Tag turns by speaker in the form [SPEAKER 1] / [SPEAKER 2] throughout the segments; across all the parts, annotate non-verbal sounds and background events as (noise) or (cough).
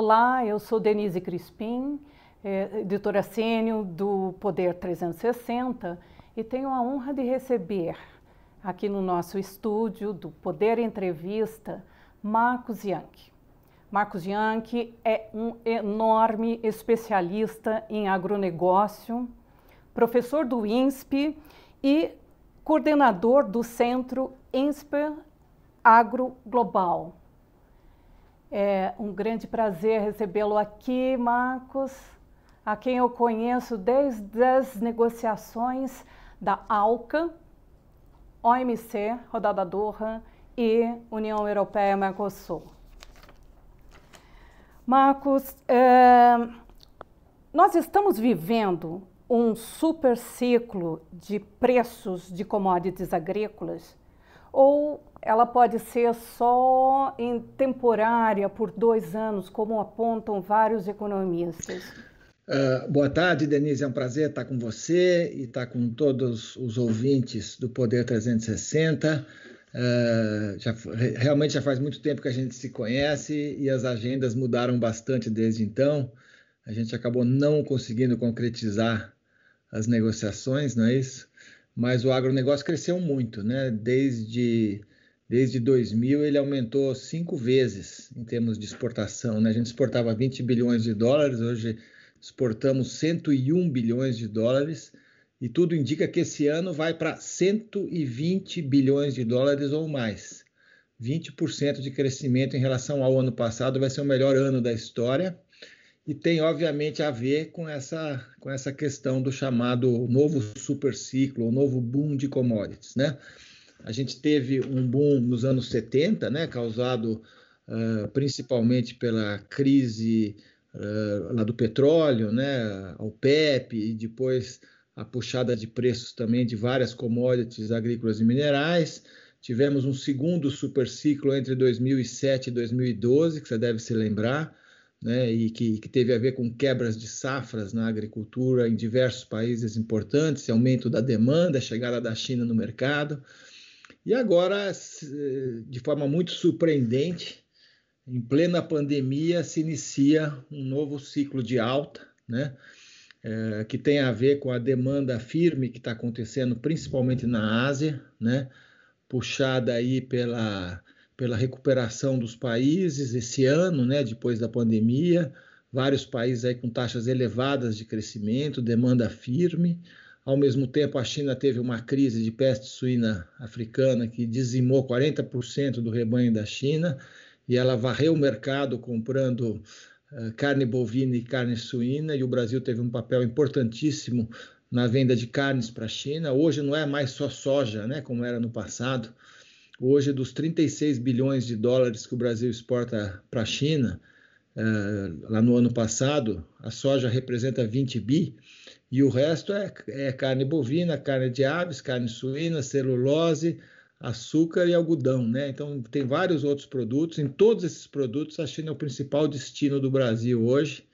[SPEAKER 1] Olá, eu sou Denise Crispim, é, editora sênior do Poder 360 e tenho a honra de receber aqui no nosso estúdio do Poder Entrevista Marcos Yankee. Marcos Yankee é um enorme especialista em agronegócio, professor do INSP e coordenador do Centro INSPE Agro Global. É um grande prazer recebê-lo aqui, Marcos, a quem eu conheço desde as negociações da ALCA, OMC, Rodada Doha e União Europeia-Mercosul. Marcos, é, nós estamos vivendo um super ciclo de preços de commodities agrícolas ou ela pode ser só em temporária por dois anos, como apontam vários economistas?
[SPEAKER 2] Uh, boa tarde, Denise. É um prazer estar com você e estar com todos os ouvintes do Poder 360. Uh, já, realmente já faz muito tempo que a gente se conhece e as agendas mudaram bastante desde então. A gente acabou não conseguindo concretizar as negociações, não é isso? Mas o agronegócio cresceu muito, né? Desde, desde 2000 ele aumentou cinco vezes em termos de exportação. Né? A gente exportava 20 bilhões de dólares, hoje exportamos 101 bilhões de dólares e tudo indica que esse ano vai para 120 bilhões de dólares ou mais. 20% de crescimento em relação ao ano passado, vai ser o melhor ano da história e tem obviamente a ver com essa, com essa questão do chamado novo super ciclo, o novo boom de commodities, né? A gente teve um boom nos anos 70, né, causado uh, principalmente pela crise uh, lá do petróleo, né, ao PEP e depois a puxada de preços também de várias commodities agrícolas e minerais. Tivemos um segundo super ciclo entre 2007 e 2012, que você deve se lembrar, né, e que, que, teve a ver com quebras de safras na agricultura em diversos países importantes, aumento da demanda, chegada da China no mercado. E agora, de forma muito surpreendente, em plena pandemia, se inicia um novo ciclo de alta, né, é, que tem a ver com a demanda firme que está acontecendo principalmente na Ásia, né, puxada aí pela pela recuperação dos países esse ano, né, depois da pandemia, vários países aí com taxas elevadas de crescimento, demanda firme. Ao mesmo tempo, a China teve uma crise de peste suína africana que dizimou 40% do rebanho da China e ela varreu o mercado comprando uh, carne bovina e carne suína e o Brasil teve um papel importantíssimo na venda de carnes para a China. Hoje não é mais só soja, né, como era no passado. Hoje, dos 36 bilhões de dólares que o Brasil exporta para a China, uh, lá no ano passado, a soja representa 20 bi, e o resto é, é carne bovina, carne de aves, carne suína, celulose, açúcar e algodão, né? Então tem vários outros produtos. Em todos esses produtos, a China é o principal destino do Brasil hoje.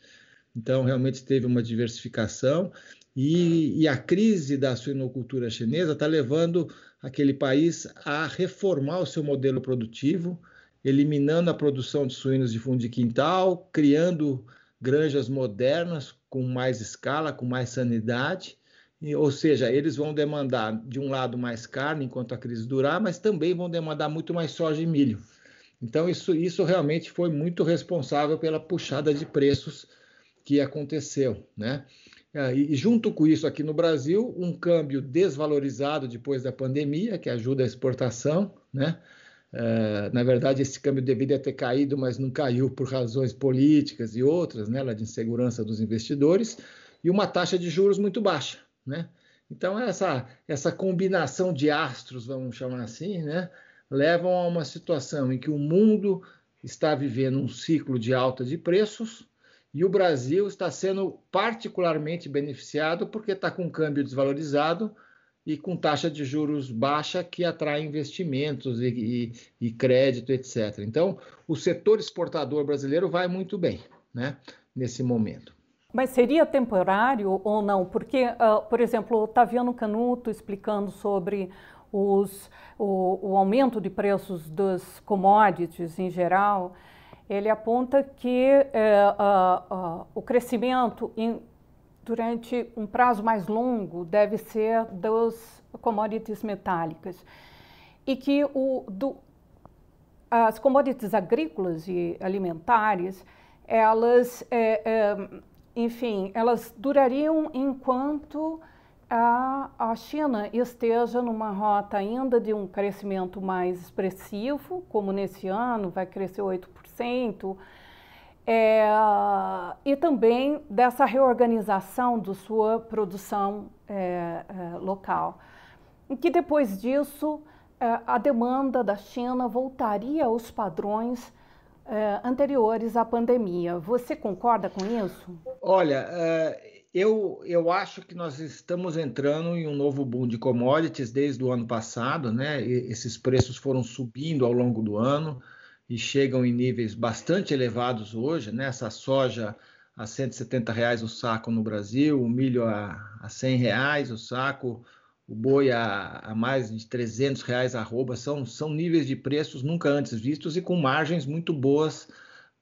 [SPEAKER 2] Então realmente teve uma diversificação e, e a crise da suinocultura chinesa está levando aquele país a reformar o seu modelo produtivo, eliminando a produção de suínos de fundo de quintal, criando granjas modernas com mais escala, com mais sanidade. ou seja, eles vão demandar, de um lado, mais carne enquanto a crise durar, mas também vão demandar muito mais soja e milho. Então, isso, isso realmente foi muito responsável pela puxada de preços que aconteceu. Né? É, e junto com isso, aqui no Brasil, um câmbio desvalorizado depois da pandemia, que ajuda a exportação, né? É, na verdade, esse câmbio deveria ter caído, mas não caiu por razões políticas e outras, né, de insegurança dos investidores, e uma taxa de juros muito baixa. Né? Então, essa, essa combinação de astros, vamos chamar assim, né, levam a uma situação em que o mundo está vivendo um ciclo de alta de preços, e o Brasil está sendo particularmente beneficiado porque está com câmbio desvalorizado e com taxa de juros baixa que atrai investimentos e, e, e crédito, etc. Então, o setor exportador brasileiro vai muito bem né, nesse momento.
[SPEAKER 1] Mas seria temporário ou não? Porque, uh, por exemplo, o Otaviano Canuto explicando sobre os, o, o aumento de preços dos commodities em geral, ele aponta que é, uh, uh, o crescimento em, durante um prazo mais longo deve ser dos commodities metálicas. E que o, do, as commodities agrícolas e alimentares, elas, é, é, enfim, elas durariam enquanto a, a China esteja numa rota ainda de um crescimento mais expressivo, como nesse ano vai crescer 8%, é, e também dessa reorganização da sua produção é, é, local. E que depois disso é, a demanda da China voltaria aos padrões é, anteriores à pandemia. Você concorda com isso?
[SPEAKER 2] Olha, é, eu, eu acho que nós estamos entrando em um novo boom de commodities desde o ano passado, né? E esses preços foram subindo ao longo do ano e chegam em níveis bastante elevados hoje, né? Essa soja a 170 reais o saco no Brasil, o milho a, a 100 reais o saco, o boi a, a, mais de 300 reais a arroba, são, são níveis de preços nunca antes vistos e com margens muito boas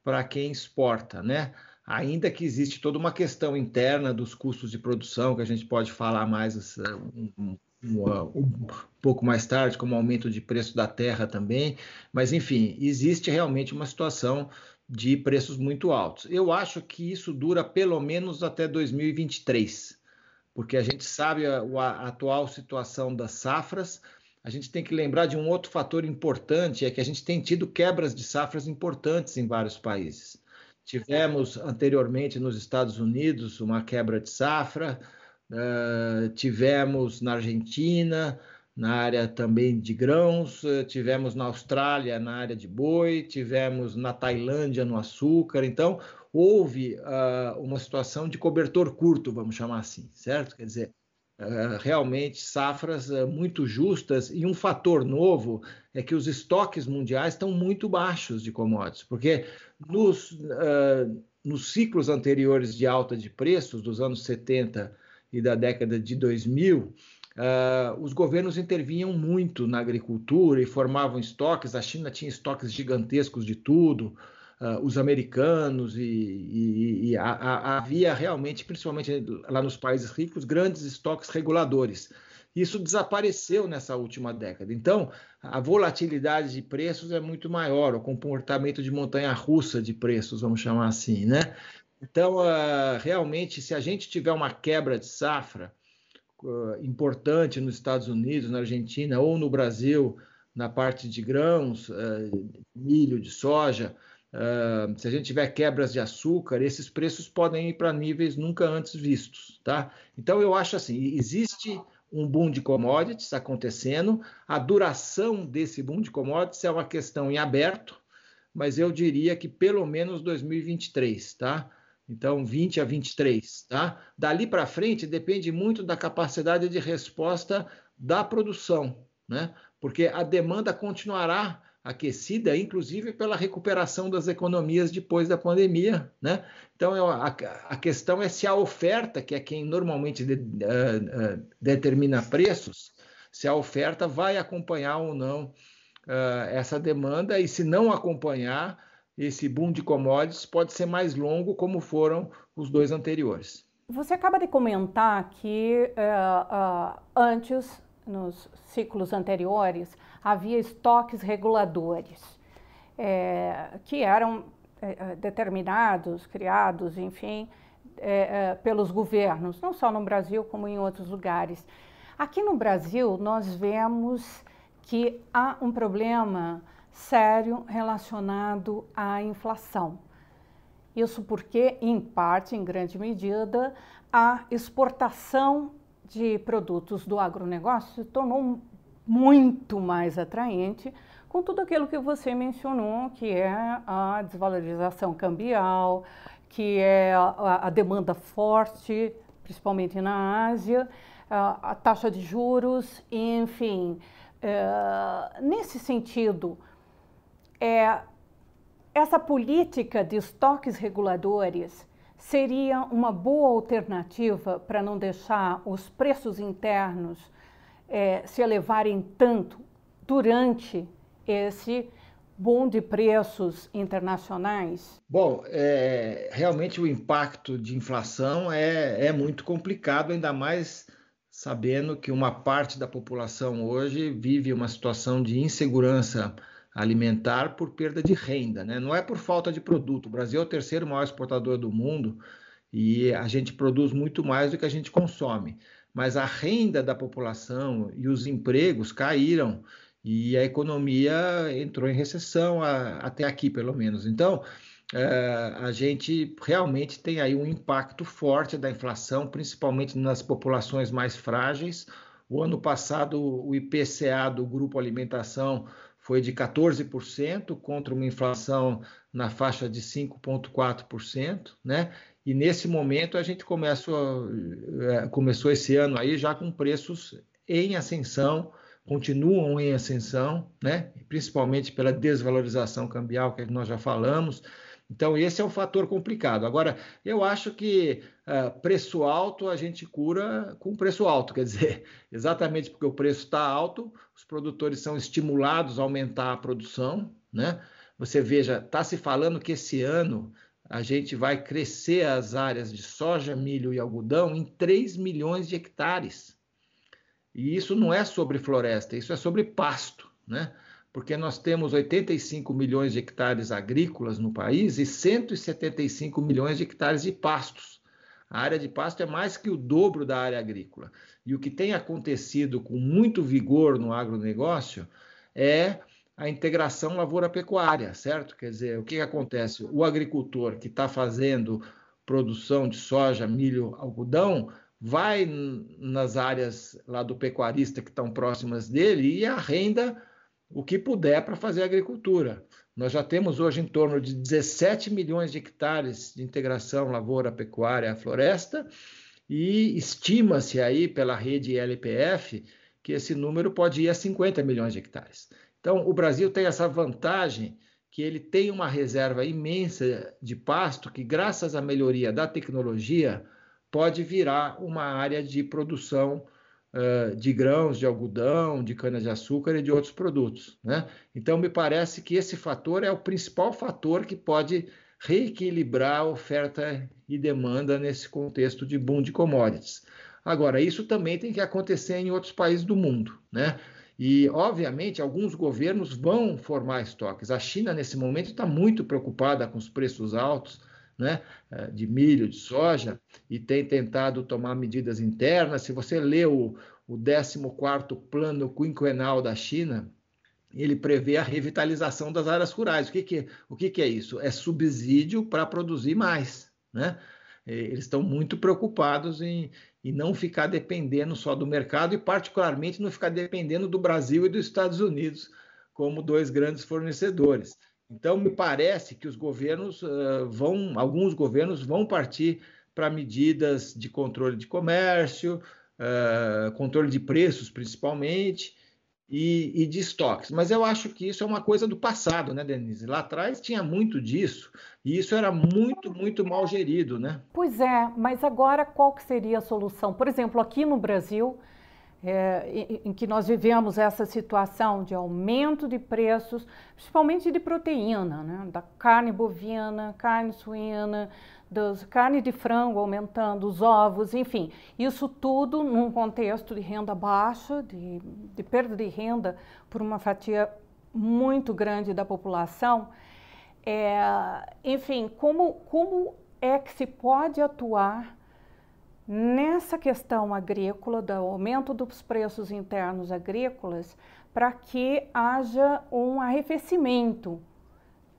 [SPEAKER 2] para quem exporta, né? Ainda que existe toda uma questão interna dos custos de produção, que a gente pode falar mais um, um, um pouco mais tarde, como aumento de preço da terra também, mas enfim, existe realmente uma situação de preços muito altos. Eu acho que isso dura pelo menos até 2023 porque a gente sabe a, a, atual situação das safras. A gente tem que lembrar de um outro fator importante, é que a gente tem tido quebras de safras importantes em vários países. Tivemos anteriormente nos Estados Unidos uma quebra de safra, uh, tivemos na Argentina, na área também de grãos, uh, tivemos na Austrália, na área de boi, tivemos na Tailândia no açúcar. Então, houve uh, uma situação de cobertor curto, vamos chamar assim, certo? Quer dizer, uh, realmente safras uh, muito justas e um fator novo é que os estoques mundiais estão muito baixos de commodities, porque nos, nos ciclos anteriores de alta de preços, dos anos 70 e da década de 2000, Uh, os governos intervinham muito na agricultura e formavam estoques. A China tinha estoques gigantescos de tudo uh, os americanos e, e, e a, a, havia realmente, principalmente lá nos países ricos, grandes estoques reguladores. Isso desapareceu nessa última década. Então, a volatilidade de preços é muito maior, o comportamento de montanha-russa de preços, vamos chamar assim, né? Então, uh, realmente, se a gente tiver uma quebra de safra uh, importante nos Estados Unidos, na Argentina ou no Brasil, na parte de grãos, uh, milho, de soja, se a gente tiver quebras de açúcar, esses preços podem ir para níveis nunca antes vistos, tá? Então eu acho assim, existe um boom de commodities acontecendo, a duração desse boom de commodities é uma questão em aberto, mas eu diria que pelo menos 2023, tá? Então 20 a 23, tá? Dali para frente depende muito da capacidade de resposta da produção, né? Porque a demanda continuará aquecida, inclusive pela recuperação das economias depois da pandemia. Né? Então, a, a questão é se a oferta, que é quem normalmente de, uh, uh, determina preços, se a oferta vai acompanhar ou não uh, essa demanda, e se não acompanhar, esse boom de commodities pode ser mais longo, como foram os dois anteriores.
[SPEAKER 1] Você acaba de comentar que antes, nos ciclos anteriores, havia estoques reguladores, é, que eram é, determinados, criados, enfim, é, pelos governos, não só no Brasil, como em outros lugares. Aqui no Brasil, nós vemos que há um problema sério relacionado à inflação. Isso porque, em parte, em grande medida, a exportação de produtos do agronegócio se tornou muito mais atraente com tudo aquilo que você mencionou, que é a desvalorização cambial, que é a, a demanda forte, principalmente na Ásia, a, a taxa de juros, enfim. É, nesse sentido, é, essa política de estoques reguladores seria uma boa alternativa para não deixar os preços internos é, se elevarem tanto durante esse boom de preços internacionais?
[SPEAKER 2] Bom, é, realmente o impacto de inflação é, é muito complicado, ainda mais sabendo que uma parte da população hoje vive uma situação de insegurança alimentar por perda de renda, né? não é por falta de produto. O Brasil é o terceiro maior exportador do mundo e a gente produz muito mais do que a gente consome. Mas a renda da população e os empregos caíram e a economia entrou em recessão a, até aqui, pelo menos. Então, é, a gente realmente tem aí um impacto forte da inflação, principalmente nas populações mais frágeis. O ano passado, o IPCA do Grupo Alimentação foi de 14% contra uma inflação na faixa de 5,4%, né? E nesse momento a gente começou, é, começou esse ano aí já com preços em ascensão, continuam em ascensão, né? principalmente pela desvalorização cambial que nós já falamos. Então, esse é um fator complicado. Agora, eu acho que uh, preço alto a gente cura com preço alto, quer dizer, (laughs) exatamente porque o preço está alto, os produtores são estimulados a aumentar a produção. Né? Você veja, está se falando que esse ano a gente vai crescer as áreas de soja, milho e algodão em 3 milhões de hectares. E isso não é sobre floresta, isso é sobre pasto, né? Porque nós temos 85 milhões de hectares agrícolas no país e 175 milhões de hectares de pastos. A área de pasto é mais que o dobro da área agrícola. E o que tem acontecido com muito vigor no agronegócio é a integração lavoura-pecuária, certo? Quer dizer, o que, que acontece? O agricultor que está fazendo produção de soja, milho, algodão, vai nas áreas lá do pecuarista que estão próximas dele e arrenda o que puder para fazer agricultura. Nós já temos hoje em torno de 17 milhões de hectares de integração lavoura-pecuária-floresta e estima-se aí pela rede LPF que esse número pode ir a 50 milhões de hectares. Então, o Brasil tem essa vantagem que ele tem uma reserva imensa de pasto que, graças à melhoria da tecnologia, pode virar uma área de produção de grãos, de algodão, de cana-de-açúcar e de outros produtos. Né? Então, me parece que esse fator é o principal fator que pode reequilibrar a oferta e demanda nesse contexto de boom de commodities. Agora, isso também tem que acontecer em outros países do mundo, né? E, obviamente, alguns governos vão formar estoques. A China, nesse momento, está muito preocupada com os preços altos né, eh, de milho, de soja, e tem tentado tomar medidas internas. Se você lê o, o 14º Plano Quinquenal da China, ele prevê a revitalização das áreas rurais. O que, que, o que, que é isso? É subsídio para produzir mais. Né? Eles estão muito preocupados em, em não ficar dependendo só do mercado e, particularmente, não ficar dependendo do Brasil e dos Estados Unidos como dois grandes fornecedores. Então, me parece que os governos uh, vão, alguns governos vão partir para medidas de controle de comércio, uh, controle de preços, principalmente, e, e, de estoques. Mas eu acho que isso é uma coisa do passado, né, Denise? Lá atrás tinha muito disso, e isso era muito, muito mal gerido, né?
[SPEAKER 1] Pois é, mas agora qual que seria a solução? Por exemplo, aqui no Brasil, é, em, em, que nós vivemos essa situação de aumento de preços, principalmente de proteína, né? da carne bovina, carne suína, das carne de frango aumentando, os ovos, enfim, isso tudo num contexto de renda baixa, de, de perda de renda por uma fatia muito grande da população. É, enfim, como, como é que se pode atuar nessa questão agrícola, do aumento dos preços internos agrícolas, para que haja um arrefecimento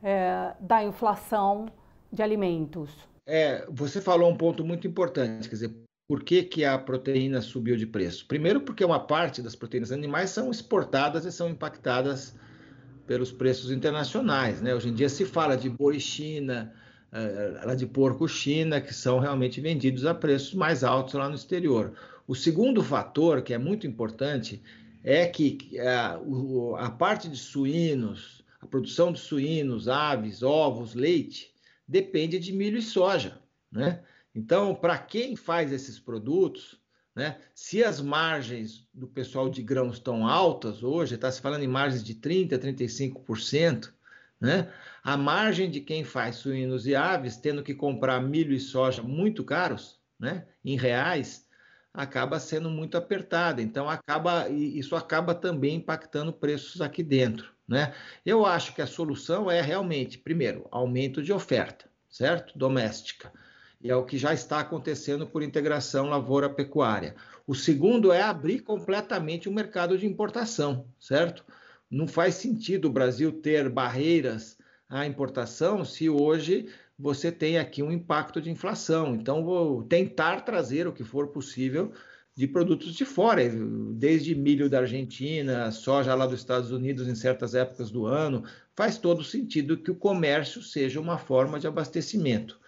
[SPEAKER 1] é, da inflação de alimentos.
[SPEAKER 2] É, você falou um ponto muito importante, quer dizer, por que, que a proteína subiu de preço? Primeiro, porque uma parte das proteínas animais são exportadas e são impactadas pelos preços internacionais. Né? Hoje em dia se fala de boi China, uh, de porco China, que são realmente vendidos a preços mais altos lá no exterior. O segundo fator, que é muito importante, é que uh, a parte de suínos, a produção de suínos, aves, ovos, leite, depende de milho e soja. Né? Então, para quem faz esses produtos, né, se as margens do pessoal de grãos estão altas hoje, está se falando em margens de 30%, 35%, né? A margem de quem faz suínos e aves, tendo que comprar milho e soja muito caros, né, em reais, acaba sendo muito apertada. Então acaba isso acaba também impactando preços aqui dentro, né? Eu acho que a solução é realmente, primeiro, aumento de oferta, certo? Doméstica. E é o que já está acontecendo por integração lavoura-pecuária. O segundo é abrir completamente o mercado de importação, certo? Não faz sentido o Brasil ter barreiras à importação se hoje você tem aqui um impacto de inflação. Então, vou tentar trazer o que for possível de produtos de fora, desde milho da Argentina, soja lá dos Estados Unidos em certas épocas do ano. Faz todo sentido que o comércio seja uma forma de abastecimento.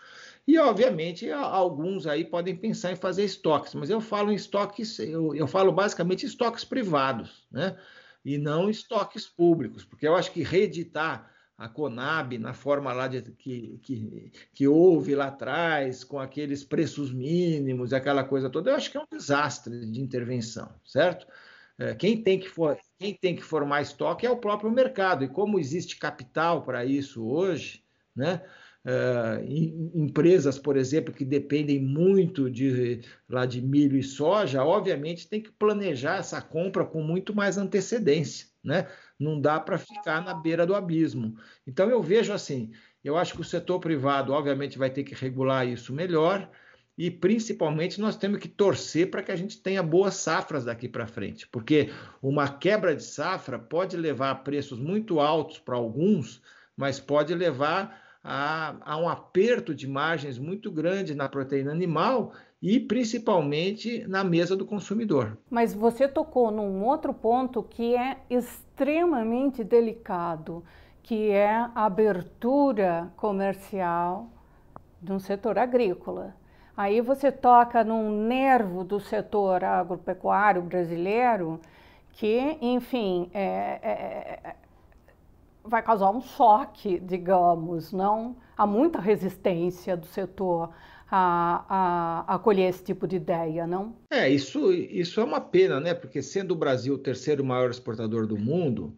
[SPEAKER 2] E, obviamente, alguns aí podem pensar em fazer estoques, mas eu falo em estoques, eu, eu falo basicamente estoques privados, né? E não estoques públicos, porque eu acho que reeditar a Conab na forma lá de, que, que, que houve lá atrás, com aqueles preços mínimos, aquela coisa toda, eu acho que é um desastre de intervenção, certo? É, quem tem que for, quem tem que formar estoque é o próprio mercado, e como existe capital para isso hoje, né? Uh, empresas, por exemplo, que dependem muito de, lá de milho e soja, obviamente tem que planejar essa compra com muito mais antecedência, né? Não dá para ficar na beira do abismo. Então eu vejo assim, eu acho que o setor privado, obviamente, vai ter que regular isso melhor e principalmente nós temos que torcer para que a gente tenha boas safras daqui para frente, porque uma quebra de safra pode levar a preços muito altos para alguns, mas pode levar a, a um aperto de margens muito grande na proteína animal e principalmente na mesa do consumidor.
[SPEAKER 1] Mas você tocou num outro ponto que é extremamente delicado, que é a abertura comercial de um setor agrícola. Aí você toca num nervo do setor agropecuário brasileiro que, enfim, é, é, é vai causar um choque, digamos, não? Há muita resistência do setor a, a, acolher esse tipo de ideia, não?
[SPEAKER 2] É, isso, isso é uma pena, né? Porque sendo o Brasil o terceiro maior exportador do mundo,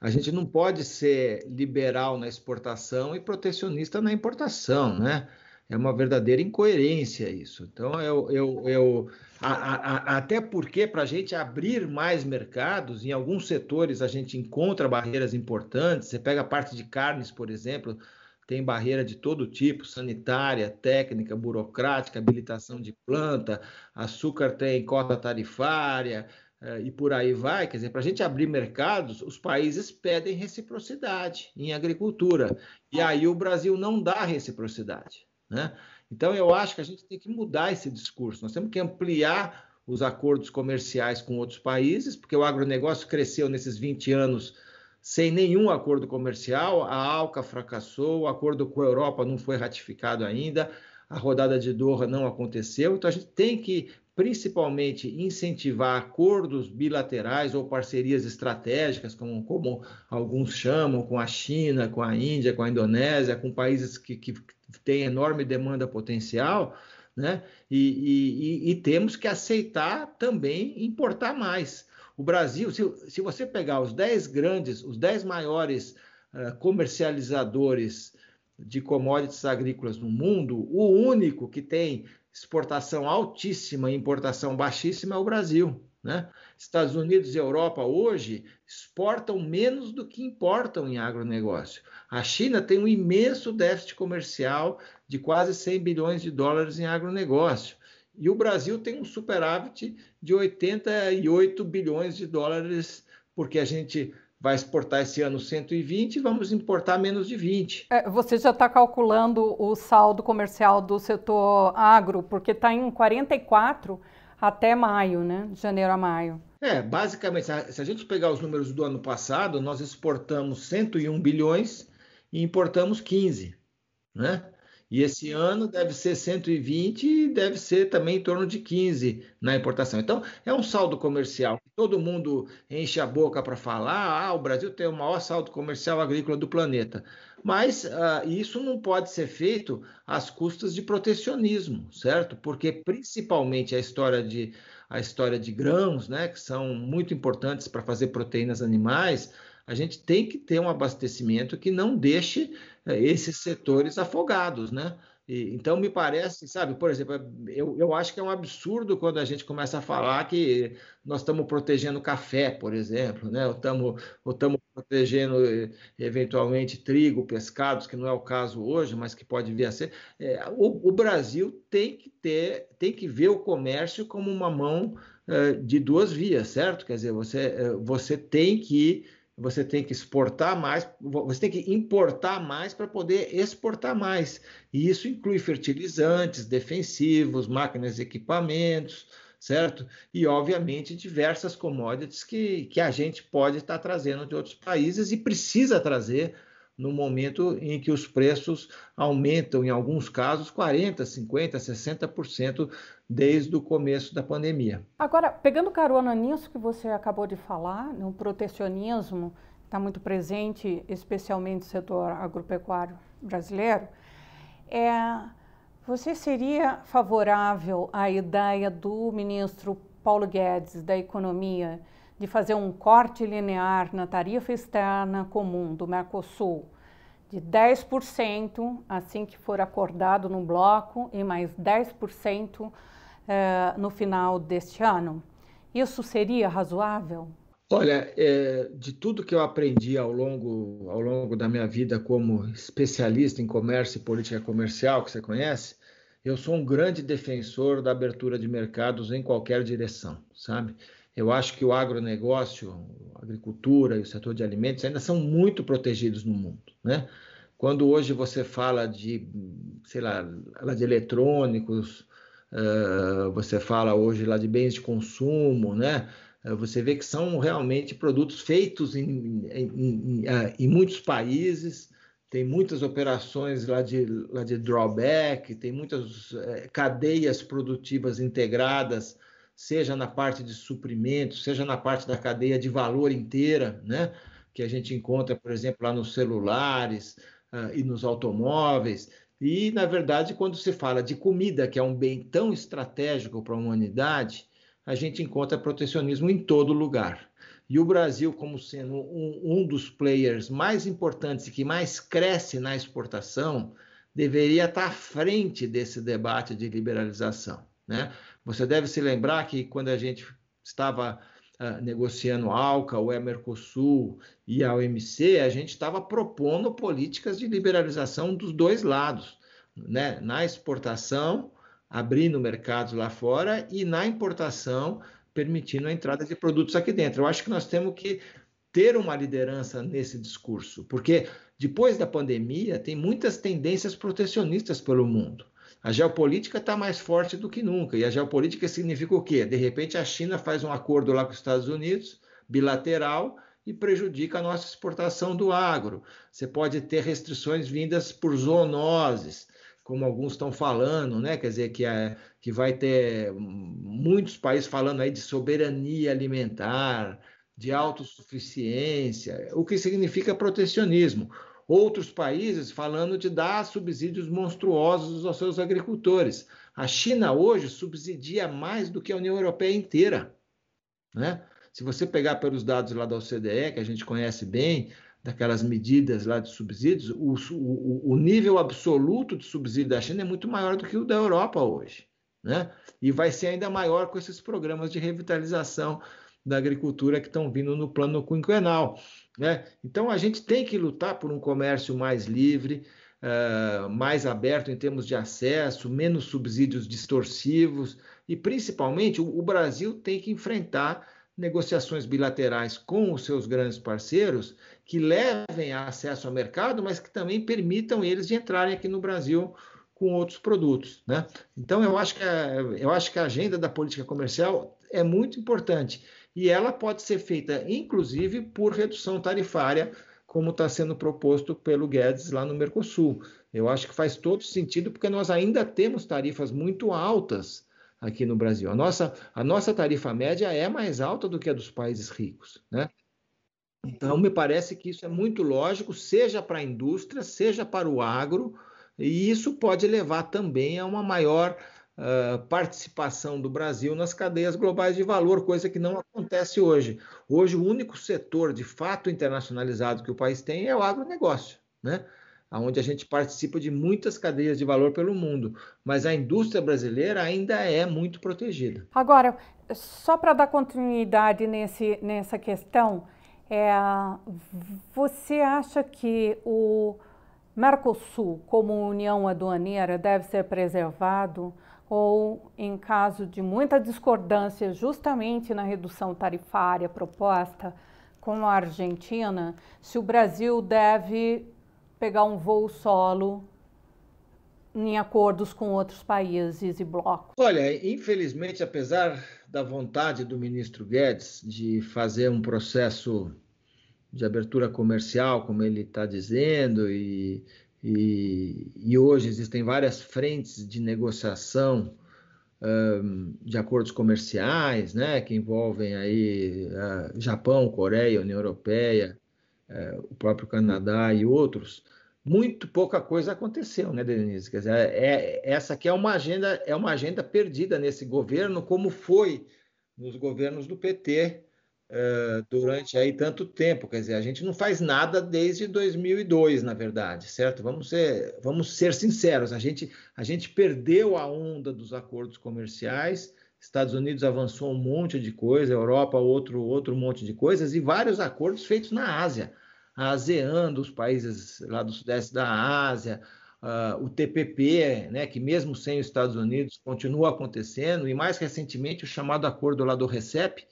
[SPEAKER 2] a gente não pode ser liberal na exportação e protecionista na importação, né? É uma verdadeira incoerência isso. Então, eu, eu, eu a, a, até porque para a gente abrir mais mercados, em alguns setores a gente encontra barreiras importantes. Você pega a parte de carnes, por exemplo, tem barreira de todo tipo, sanitária, técnica, burocrática, habilitação de planta, açúcar tem cota tarifária, eh, e por aí vai. Quer dizer, para a gente abrir mercados, os países pedem reciprocidade em agricultura. E aí o Brasil não dá reciprocidade. Né? Então, eu acho que a gente tem que mudar esse discurso. Nós temos que ampliar os acordos comerciais com outros países, porque o agronegócio cresceu nesses 20 anos sem nenhum acordo comercial. A ALCA fracassou, o acordo com a Europa não foi ratificado ainda, a rodada de Doha não aconteceu. Então, a gente tem que principalmente incentivar acordos bilaterais ou parcerias estratégicas, como, como, alguns chamam, com a China, com a Índia, com a Indonésia, com países que, que têm enorme demanda potencial, né? E, e, e, temos que aceitar também importar mais. O Brasil, se, se você pegar os 10 grandes, os 10 maiores uh, comercializadores de commodities agrícolas no mundo, o único que tem exportação altíssima e importação baixíssima é o Brasil. Né? Estados Unidos e Europa hoje exportam menos do que importam em agronegócio. A China tem um imenso déficit comercial de quase 100 bilhões de dólares em agronegócio. E o Brasil tem um superávit de 88 bilhões de dólares, porque a gente vai exportar esse ano 120 e vamos importar menos de 20.
[SPEAKER 1] É, você já está calculando o saldo comercial do setor agro, porque está em 44 até maio, né? De janeiro a maio.
[SPEAKER 2] É, basicamente, se a gente pegar os números do ano passado, nós exportamos 101 bilhões e importamos 15, né? E esse ano deve ser 120 e deve ser também em torno de 15 na importação. Então, é um saldo comercial. Todo mundo enche a boca para falar: ah, o Brasil tem o maior saldo comercial agrícola do planeta. Mas uh, isso não pode ser feito às custas de protecionismo, certo? Porque principalmente a história de, a história de grãos, né, que são muito importantes para fazer proteínas animais, a gente tem que ter um abastecimento que não deixe eh, esses setores afogados, né? E, então, me parece, sabe, por exemplo, eu, eu acho que é um absurdo quando a gente começa a falar que nós estamos protegendo café, por exemplo, né? ou estamos, protegendo eventualmente trigo, pescados, que não é o caso hoje, mas que pode vir a ser. É, o, o, Brasil tem que ter, tem que ver o comércio como uma mão é, de duas vias, certo? Quer dizer, você, você tem que você tem que exportar mais, você tem que importar mais para poder exportar mais. E isso inclui fertilizantes, defensivos, máquinas e equipamentos, certo? E, obviamente, diversas commodities que, que a gente pode estar trazendo de outros países e precisa trazer no momento em que os preços aumentam, em alguns casos, 40%, 50%, 60% desde o começo da pandemia.
[SPEAKER 1] Agora, pegando carona nisso que você acabou de falar, no protecionismo está muito presente, especialmente no setor agropecuário brasileiro, é, você seria favorável à ideia do ministro Paulo Guedes da Economia de fazer um corte linear na tarifa externa comum do Mercosul de 10% assim que for acordado no bloco e mais 10% eh, no final deste ano. Isso seria razoável?
[SPEAKER 2] Olha, é, de tudo que eu aprendi ao longo, ao longo da minha vida como especialista em comércio e política comercial, que você conhece, eu sou um grande defensor da abertura de mercados em qualquer direção, sabe? Eu acho que o agronegócio, a agricultura e o setor de alimentos ainda são muito protegidos no mundo, né? Quando hoje você fala de, sei lá, de eletrônicos, você fala hoje lá de bens de consumo, né? Você vê que são realmente produtos feitos em, em, em, em muitos países, tem muitas operações lá de, lá de drawback, tem muitas cadeias produtivas integradas seja na parte de suprimentos, seja na parte da cadeia de valor inteira, né? que a gente encontra, por exemplo, lá nos celulares uh, e nos automóveis. E, na verdade, quando se fala de comida, que é um bem tão estratégico para a humanidade, a gente encontra protecionismo em todo lugar. E o Brasil, como sendo um, um dos players mais importantes e que mais cresce na exportação, deveria estar à frente desse debate de liberalização. Né? Você deve se lembrar que quando a gente estava uh, negociando a ALCA, o Mercosul e a OMC, a gente estava propondo políticas de liberalização dos dois lados, né? na exportação, abrindo mercados lá fora, e na importação, permitindo a entrada de produtos aqui dentro. Eu acho que nós temos que ter uma liderança nesse discurso, porque depois da pandemia tem muitas tendências protecionistas pelo mundo. A geopolítica está mais forte do que nunca. E a geopolítica significa o quê? De repente a China faz um acordo lá com os Estados Unidos, bilateral, e prejudica a nossa exportação do agro. Você pode ter restrições vindas por zoonoses, como alguns estão falando, né? Quer dizer, que, é, que vai ter muitos países falando aí de soberania alimentar, de autossuficiência, o que significa protecionismo outros países falando de dar subsídios monstruosos aos seus agricultores. A China hoje subsidia mais do que a União Europeia inteira. Né? Se você pegar pelos dados lá da OCDE, que a gente conhece bem, daquelas medidas lá de subsídios, o, o, o nível absoluto de subsídio da China é muito maior do que o da Europa hoje. Né? E vai ser ainda maior com esses programas de revitalização da agricultura que estão vindo no plano quinquenal. Né? Então, a gente tem que lutar por um comércio mais livre, uh, mais aberto em termos de acesso, menos subsídios distorsivos e, principalmente, o, o Brasil tem que enfrentar negociações bilaterais com os seus grandes parceiros que levem a acesso ao mercado, mas que também permitam eles de entrarem aqui no Brasil com outros produtos. Né? Então, eu acho, que a, eu acho que a agenda da política comercial é muito importante e ela pode ser feita, inclusive, por redução tarifária, como está sendo proposto pelo Guedes lá no Mercosul. Eu acho que faz todo sentido, porque nós ainda temos tarifas muito altas aqui no Brasil. A nossa, a nossa tarifa média é mais alta do que a dos países ricos. Né? Então, me parece que isso é muito lógico, seja para a indústria, seja para o agro, e isso pode levar também a uma maior participação do Brasil nas cadeias globais de valor, coisa que não acontece hoje. Hoje, o único setor de fato internacionalizado que o país tem é o agronegócio, né? onde a gente participa de muitas cadeias de valor pelo mundo, mas a indústria brasileira ainda é muito protegida.
[SPEAKER 1] Agora, só para dar continuidade nesse, nessa questão, é, você acha que o Mercosul, como união aduaneira, deve ser preservado ou, em caso de muita discordância, justamente na redução tarifária proposta com a Argentina, se o Brasil deve pegar um voo solo em acordos com outros países e blocos?
[SPEAKER 2] Olha, infelizmente, apesar da vontade do ministro Guedes de fazer um processo de abertura comercial, como ele está dizendo, e, e, e, hoje existem várias frentes de negociação um, de acordos comerciais, né, que envolvem aí uh, Japão, Coreia, União Europeia, uh, o próprio Canadá e outros muito pouca coisa aconteceu, né, Denise? Quer dizer, é, essa aqui é uma agenda, é uma agenda perdida nesse governo, como foi nos governos do PT uh, durante aí tanto tempo. Quer dizer, a gente não faz nada desde 2002, na verdade, certo? Vamos ser, vamos ser sinceros. A gente, a gente perdeu a onda dos acordos comerciais. Estados Unidos avançou um monte de coisa, Europa outro outro monte de coisas e vários acordos feitos na Ásia a ASEAN dos países lá do sudeste da Ásia, uh, o TPP, né, que mesmo sem os Estados Unidos continua acontecendo, e mais recentemente o chamado acordo lá do RECEP,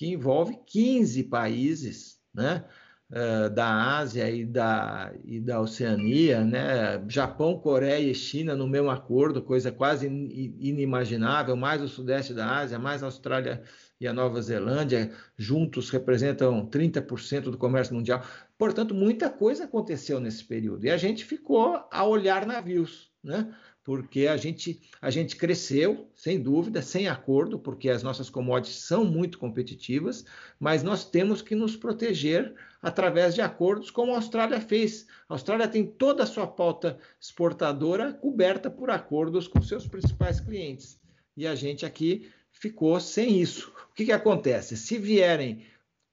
[SPEAKER 2] que envolve 15 países, né, uh, da Ásia e da, e da Oceania, né, Japão, Coreia e China no mesmo acordo, coisa quase inimaginável, mais o sudeste da Ásia, mais a Austrália e a Nova Zelândia, juntos representam 30% do comércio mundial. Portanto, muita coisa aconteceu nesse período e a gente ficou a olhar navios, né? Porque a gente, a gente cresceu, sem dúvida, sem acordo, porque as nossas commodities são muito competitivas, mas nós temos que nos proteger através de acordos, como a Austrália fez. A Austrália tem toda a sua pauta exportadora coberta por acordos com seus principais clientes. E a gente aqui ficou sem isso. O que, que acontece? Se vierem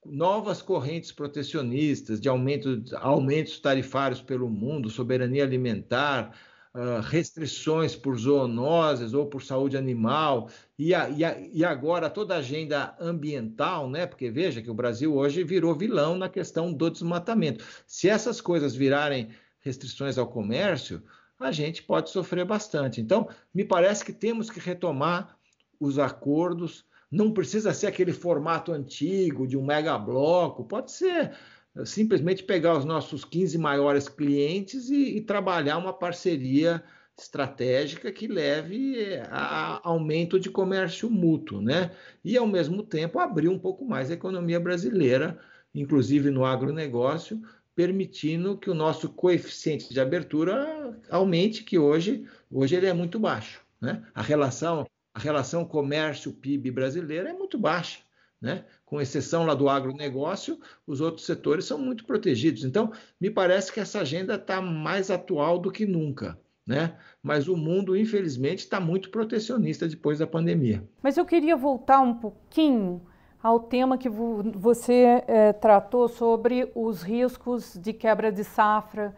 [SPEAKER 2] novas correntes protecionistas de aumento, aumentos tarifários pelo mundo, soberania alimentar, uh, restrições por zoonoses ou por saúde animal, e, a, e, a, e, agora toda a agenda ambiental, né? porque veja que o Brasil hoje virou vilão na questão do desmatamento. Se essas coisas virarem restrições ao comércio, a gente pode sofrer bastante. Então, me parece que temos que retomar os acordos. Não precisa ser aquele formato antigo de um mega bloco, pode ser simplesmente pegar os nossos 15 maiores clientes e, e trabalhar uma parceria estratégica que leve eh, a aumento de comércio mútuo, né? E ao mesmo tempo abrir um pouco mais a economia brasileira, inclusive no agronegócio, permitindo que o nosso coeficiente de abertura aumente, que hoje, hoje ele é muito baixo, né? A relação a relação comércio-PIB brasileira é muito baixa. Né? Com exceção lá do agronegócio, os outros setores são muito protegidos. Então, me parece que essa agenda está mais atual do que nunca. Né? Mas o mundo, infelizmente, está muito protecionista depois da pandemia.
[SPEAKER 1] Mas eu queria voltar um pouquinho ao tema que você é, tratou sobre os riscos de quebra de safra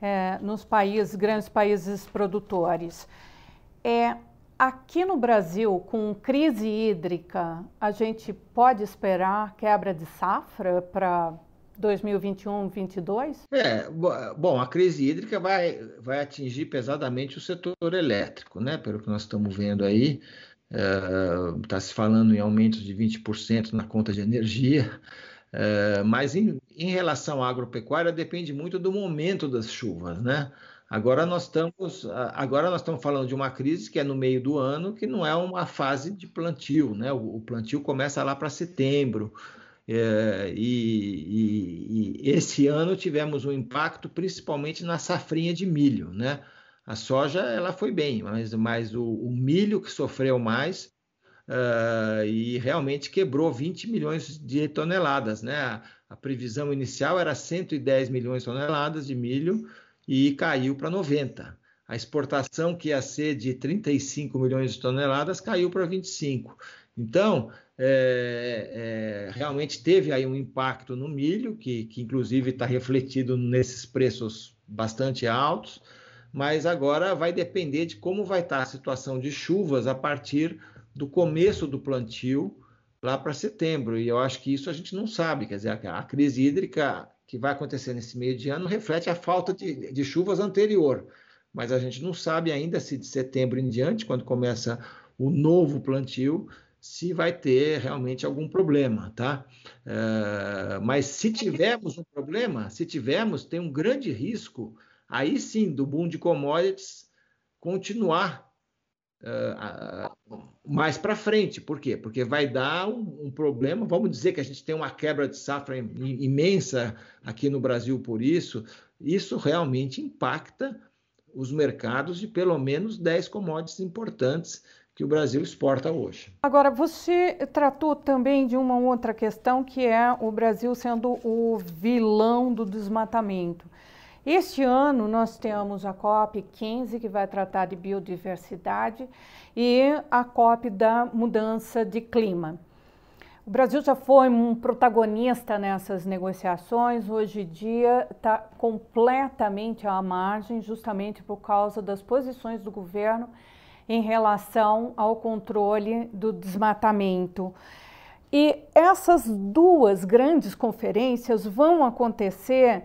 [SPEAKER 1] é, nos países, grandes países produtores. É, Aqui no Brasil, com crise hídrica, a gente pode esperar quebra de safra para 2021, 2022?
[SPEAKER 2] É, bom, a crise hídrica vai, vai atingir pesadamente o setor elétrico, né? Pelo que nós estamos vendo aí, está é, se falando em aumentos de 20% na conta de energia, é, mas em, em relação à agropecuária depende muito do momento das chuvas, né? Agora nós estamos, agora nós estamos falando de uma crise que é no meio do ano, que não é uma fase de plantio, né? O, plantio começa lá para setembro. É, e, e, e, esse ano tivemos um impacto principalmente na safrinha de milho, né? A soja ela foi bem, mas, mas o, o milho que sofreu mais uh, e realmente quebrou 20 milhões de toneladas, né? A, a previsão inicial era 110 milhões de toneladas de milho, e caiu para 90. A exportação, que ia ser de 35 milhões de toneladas, caiu para 25. Então, é, é, realmente teve aí um impacto no milho, que, que inclusive está refletido nesses preços bastante altos, mas agora vai depender de como vai estar tá a situação de chuvas a partir do começo do plantio lá para setembro. E eu acho que isso a gente não sabe. Quer dizer, a crise hídrica que vai acontecer nesse meio de ano reflete a falta de, de chuvas anterior. Mas a gente não sabe ainda se de setembro em diante, quando começa o novo plantio, se vai ter realmente algum problema, tá? Uh, mas se tivermos um problema, se tivermos, tem um grande risco, aí sim, do boom de commodities continuar uh, mais para frente. Por quê? Porque vai dar um, um, problema. Vamos dizer que a gente tem uma quebra de safra imensa aqui no Brasil por isso. Isso realmente impacta os mercados de pelo menos 10 commodities importantes que o Brasil exporta hoje.
[SPEAKER 1] Agora, você tratou também de uma outra questão que é o Brasil sendo o vilão do desmatamento. Este ano nós temos a COP 15, que vai tratar de biodiversidade, e a COP da mudança de clima. O Brasil já foi um protagonista nessas negociações, hoje em dia está completamente à margem, justamente por causa das posições do governo em relação ao controle do desmatamento. E essas duas grandes conferências vão acontecer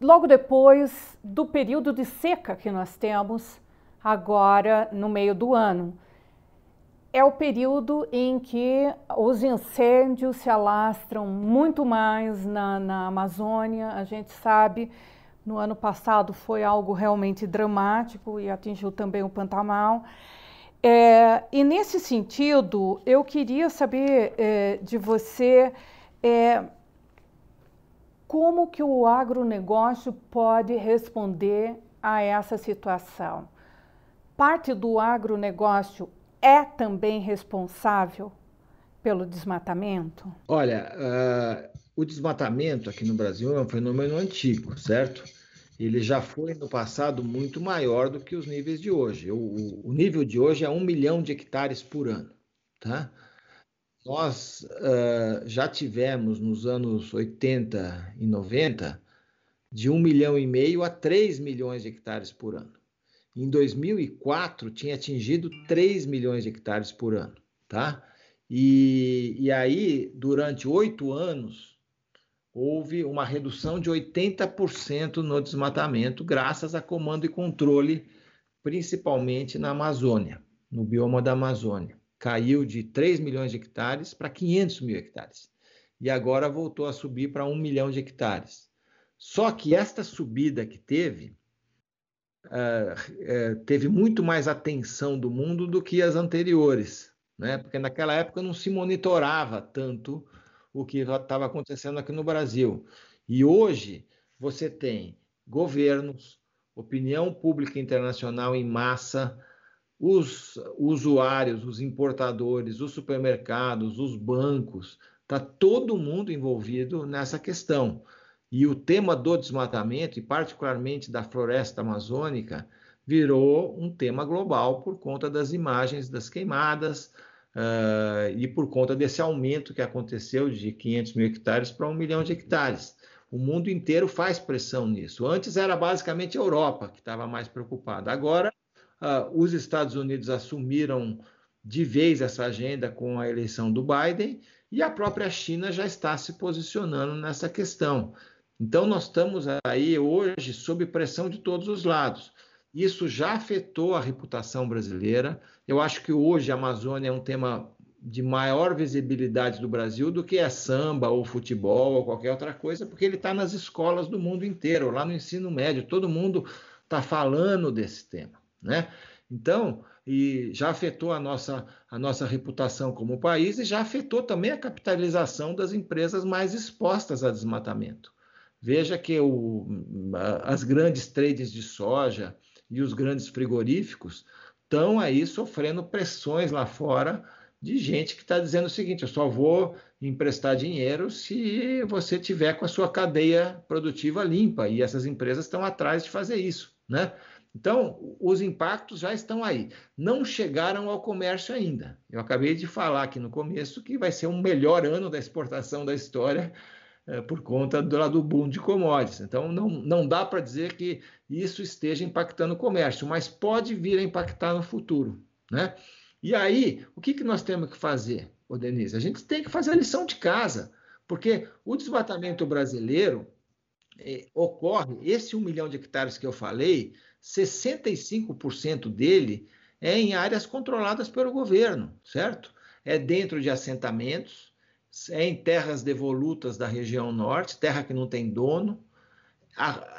[SPEAKER 1] logo depois do período de seca que nós temos agora no meio do ano. É o período em que os incêndios se alastram muito mais na, na Amazônia. A gente sabe, no ano passado foi algo realmente dramático e atingiu também o Pantanal. É, e nesse sentido, eu queria saber é, de você é, como que o agronegócio pode responder a essa situação? Parte do agronegócio é também responsável pelo desmatamento?
[SPEAKER 2] Olha, uh, o desmatamento aqui no Brasil é um fenômeno antigo, certo? Ele já foi no passado muito maior do que os níveis de hoje. O, o nível de hoje é um milhão de hectares por ano, tá? Nós uh, já tivemos nos anos 80 e 90 de 1 milhão e meio a 3 milhões de hectares por ano. Em 2004 tinha atingido 3 milhões de hectares por ano, tá? E, e aí, durante oito anos, houve uma redução de 80% no desmatamento, graças a comando e controle, principalmente na Amazônia, no bioma da Amazônia caiu de 3 milhões de hectares para 500 mil hectares. E agora voltou a subir para 1 milhão de hectares. Só que esta subida que teve, uh, uh, teve muito mais atenção do mundo do que as anteriores, né? porque naquela época não se monitorava tanto o que estava acontecendo aqui no Brasil. E hoje você tem governos, opinião pública internacional em massa, os usuários, os importadores, os supermercados, os bancos, está todo mundo envolvido nessa questão. E o tema do desmatamento, e particularmente da floresta amazônica, virou um tema global por conta das imagens das queimadas uh, e por conta desse aumento que aconteceu de 500 mil hectares para um milhão de hectares. O mundo inteiro faz pressão nisso. Antes era basicamente a Europa que estava mais preocupada. Agora Uh, os Estados Unidos assumiram de vez essa agenda com a eleição do Biden e a própria China já está se posicionando nessa questão. Então, nós estamos aí hoje sob pressão de todos os lados. Isso já afetou a reputação brasileira. Eu acho que hoje a Amazônia é um tema de maior visibilidade do Brasil do que é samba ou futebol ou qualquer outra coisa, porque ele está nas escolas do mundo inteiro, lá no ensino médio, todo mundo está falando desse tema. Né? Então, e já afetou a nossa, a nossa reputação como país e já afetou também a capitalização das empresas mais expostas a desmatamento. Veja que o, as grandes trades de soja e os grandes frigoríficos estão aí sofrendo pressões lá fora de gente que está dizendo o seguinte: eu só vou emprestar dinheiro se você tiver com a sua cadeia produtiva limpa, e essas empresas estão atrás de fazer isso. né? Então, os impactos já estão aí. Não chegaram ao comércio ainda. Eu acabei de falar aqui no começo que vai ser o melhor ano da exportação da história é, por conta do, do boom de commodities. Então, não, não dá para dizer que isso esteja impactando o comércio, mas pode vir a impactar no futuro. Né? E aí, o que, que nós temos que fazer, ô Denise? A gente tem que fazer a lição de casa, porque o desmatamento brasileiro é, ocorre, esse um milhão de hectares que eu falei, 65% dele é em áreas controladas pelo governo, certo? É dentro de assentamentos, é em terras devolutas da região norte, terra que não tem dono,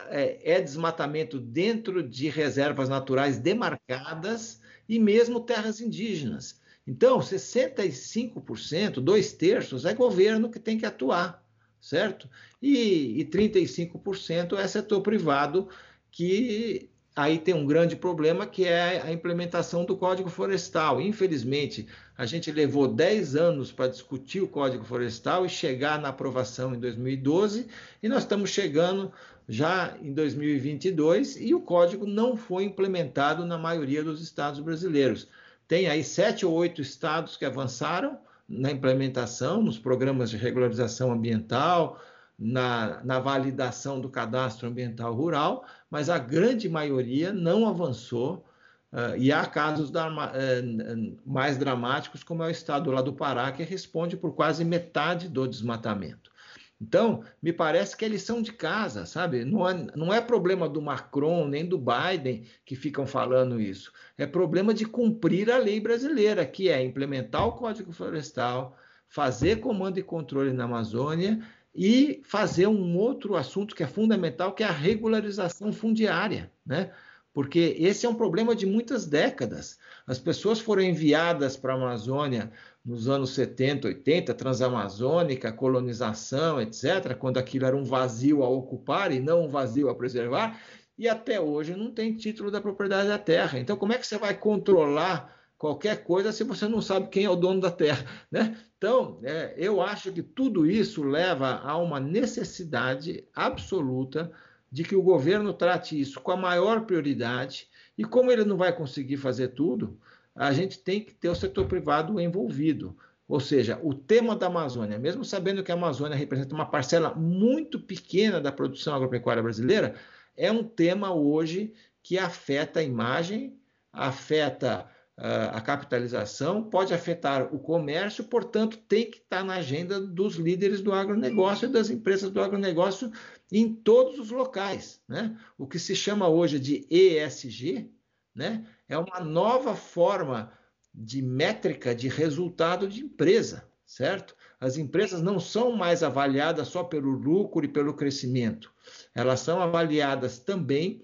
[SPEAKER 2] é, é desmatamento dentro de reservas naturais demarcadas e mesmo terras indígenas. Então, 65%, dois terços, é governo que tem que atuar, certo? E, e 35% é setor privado que aí tem um grande problema que é a implementação do Código Florestal. Infelizmente, a gente levou 10 anos para discutir o Código Florestal e chegar na aprovação em 2012, e nós estamos chegando já em 2022 e o código não foi implementado na maioria dos estados brasileiros. Tem aí sete ou oito estados que avançaram na implementação, nos programas de regularização ambiental, na, na validação do cadastro ambiental rural, mas a grande maioria não avançou. Uh, e há casos da, uh, mais dramáticos, como é o estado lá do Pará, que responde por quase metade do desmatamento. Então, me parece que é lição de casa, sabe? Não é, não é problema do Macron nem do Biden que ficam falando isso. É problema de cumprir a lei brasileira, que é implementar o Código Florestal, fazer comando e controle na Amazônia e fazer um outro assunto que é fundamental, que é a regularização fundiária, né? Porque esse é um problema de muitas décadas. As pessoas foram enviadas para a Amazônia nos anos 70, 80, transamazônica, colonização, etc., quando aquilo era um vazio a ocupar e não um vazio a preservar, e até hoje não tem título da propriedade da terra. Então, como é que você vai controlar qualquer coisa se você não sabe quem é o dono da terra, né? Então, é, eu acho que tudo isso leva a uma necessidade absoluta de que o governo trate isso com a maior prioridade. E como ele não vai conseguir fazer tudo, a gente tem que ter o setor privado envolvido. Ou seja, o tema da Amazônia, mesmo sabendo que a Amazônia representa uma parcela muito pequena da produção agropecuária brasileira, é um tema hoje que afeta a imagem, afeta a capitalização, pode afetar o comércio, portanto, tem que estar na agenda dos líderes do agronegócio e das empresas do agronegócio em todos os locais. Né? O que se chama hoje de ESG né? é uma nova forma de métrica de resultado de empresa, certo? As empresas não são mais avaliadas só pelo lucro e pelo crescimento, elas são avaliadas também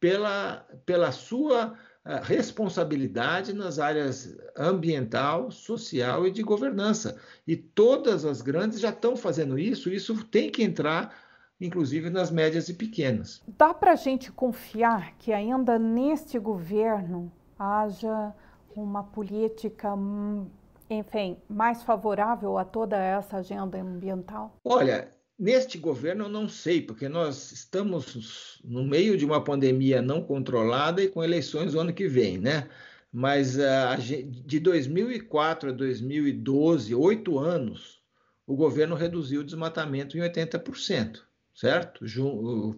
[SPEAKER 2] pela, pela sua responsabilidade nas áreas ambiental, social e de governança. E todas as grandes já estão fazendo isso, isso tem que entrar, inclusive, nas médias e pequenas.
[SPEAKER 1] Dá para a gente confiar que ainda neste governo haja uma política, enfim, mais favorável a toda essa agenda ambiental?
[SPEAKER 2] Olha, Neste governo, eu não sei, porque nós estamos no meio de uma pandemia não controlada e com eleições no ano que vem, né? Mas uh, de 2004 a 2012, oito anos, o governo reduziu o desmatamento em 80%, certo?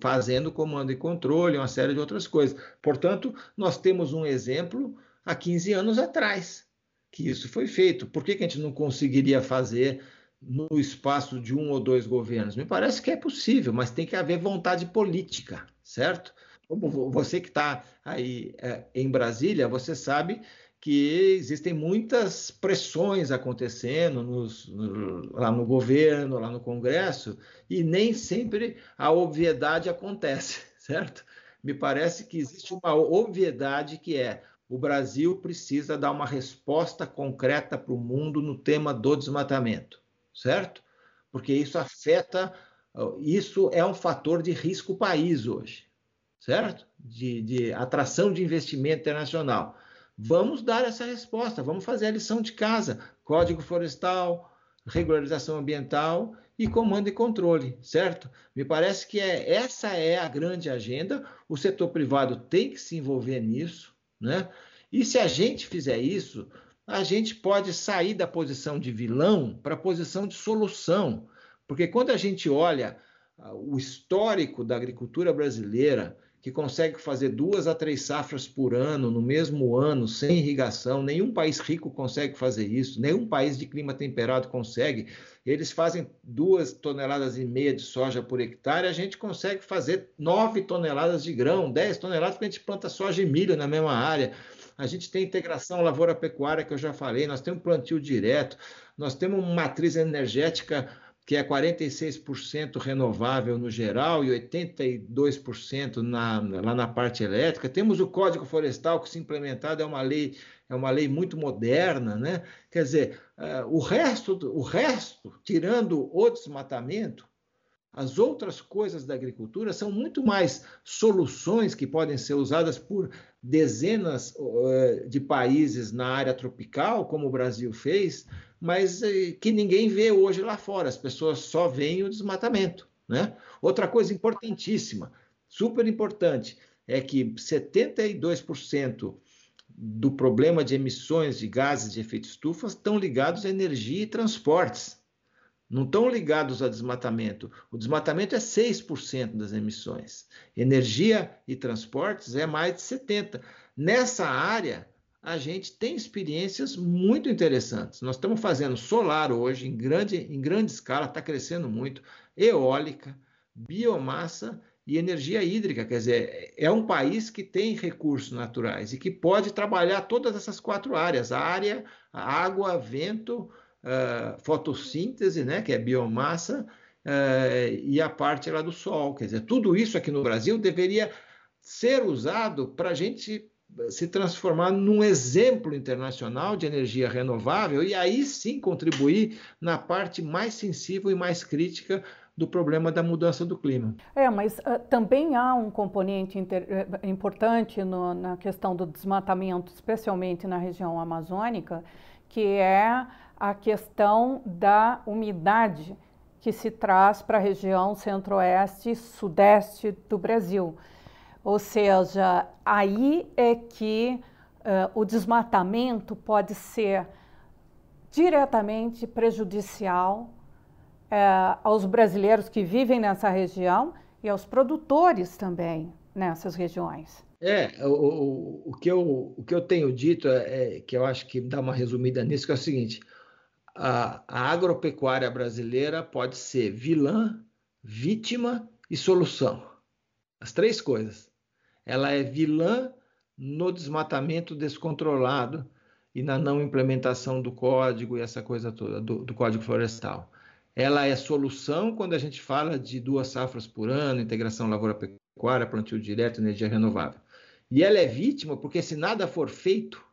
[SPEAKER 2] Fazendo comando e controle, uma série de outras coisas. Portanto, nós temos um exemplo há 15 anos atrás que isso foi feito. Por que, que a gente não conseguiria fazer no espaço de um ou dois governos? Me parece que é possível, mas tem que haver vontade política, certo? Como você que está aí é, em Brasília, você sabe que existem muitas pressões acontecendo nos, no, lá no governo, lá no Congresso, e nem sempre a obviedade acontece, (laughs) certo? Me parece que existe uma obviedade que é o Brasil precisa dar uma resposta concreta para o mundo no tema do desmatamento certo? Porque isso afeta, isso é um fator de risco país hoje, certo? De, de atração de investimento internacional. Vamos dar essa resposta, vamos fazer a lição de casa. Código Florestal, regularização ambiental e comando e controle, certo? Me parece que é, essa é a grande agenda. O setor privado tem que se envolver nisso, né? E se a gente fizer isso, a gente pode sair da posição de vilão para a posição de solução. Porque quando a gente olha ah, o histórico da agricultura brasileira, que consegue fazer duas a três safras por ano, no mesmo ano, sem irrigação. Nenhum país rico consegue fazer isso, nenhum país de clima temperado consegue. Eles fazem duas toneladas e meia de soja por hectare, a gente consegue fazer nove toneladas de grão, dez toneladas, porque a gente planta soja e milho na mesma área. A gente tem integração lavoura-pecuária, que eu já falei, nós temos plantio direto, nós temos uma matriz energética que é 46% renovável no geral e 82% na, lá na parte elétrica. Temos o Código Florestal que se implementado é uma lei é uma lei muito moderna, né? Quer dizer, uh, o resto o resto, tirando o desmatamento, as outras coisas da agricultura são muito mais soluções que podem ser usadas por dezenas uh, de países na área tropical, como o Brasil fez, mas uh, que ninguém vê hoje lá fora. As pessoas só veem o desmatamento. Né? Outra coisa importantíssima, super importante, é que 72% do problema de emissões de gases de efeito estufa estão ligados à energia e transportes não estão ligados ao desmatamento. O desmatamento é 6% das emissões. Energia e transportes é mais de 70%. Nessa área, a gente tem experiências muito interessantes. Nós estamos fazendo solar hoje em grande, em grande escala, está crescendo muito, eólica, biomassa e energia hídrica. Quer dizer, é um país que tem recursos naturais e que pode trabalhar todas essas quatro áreas: área, água, vento, uh, fotossíntese, né, que é biomassa, uh, e a parte lá do sol. Quer dizer, tudo isso aqui no Brasil deveria ser usado para a gente se transformar num exemplo internacional de energia renovável e aí sim contribuir na parte mais sensível e mais crítica do problema da mudança do clima.
[SPEAKER 1] É, mas uh, também há um componente inter, uh, importante no, na questão do desmatamento, especialmente na região amazônica, que é a questão da umidade que se traz para a região centro-oeste e sudeste do Brasil. Ou seja, aí é que uh, o desmatamento pode ser diretamente prejudicial uh, aos brasileiros que vivem nessa região e aos produtores também nessas regiões.
[SPEAKER 2] É, o, o, o, que, eu, o que eu tenho dito é, é, que eu acho que dá uma resumida nisso, que é o seguinte: a, a agropecuária brasileira pode ser vilã, vítima e solução. As três coisas. Ela é vilã no desmatamento descontrolado e na não implementação do código e essa coisa toda, do, do código florestal. Ela é solução quando a gente fala de duas safras por ano, integração lavoura-pecuária, plantio direto, energia renovável. E ela é vítima porque se nada for feito,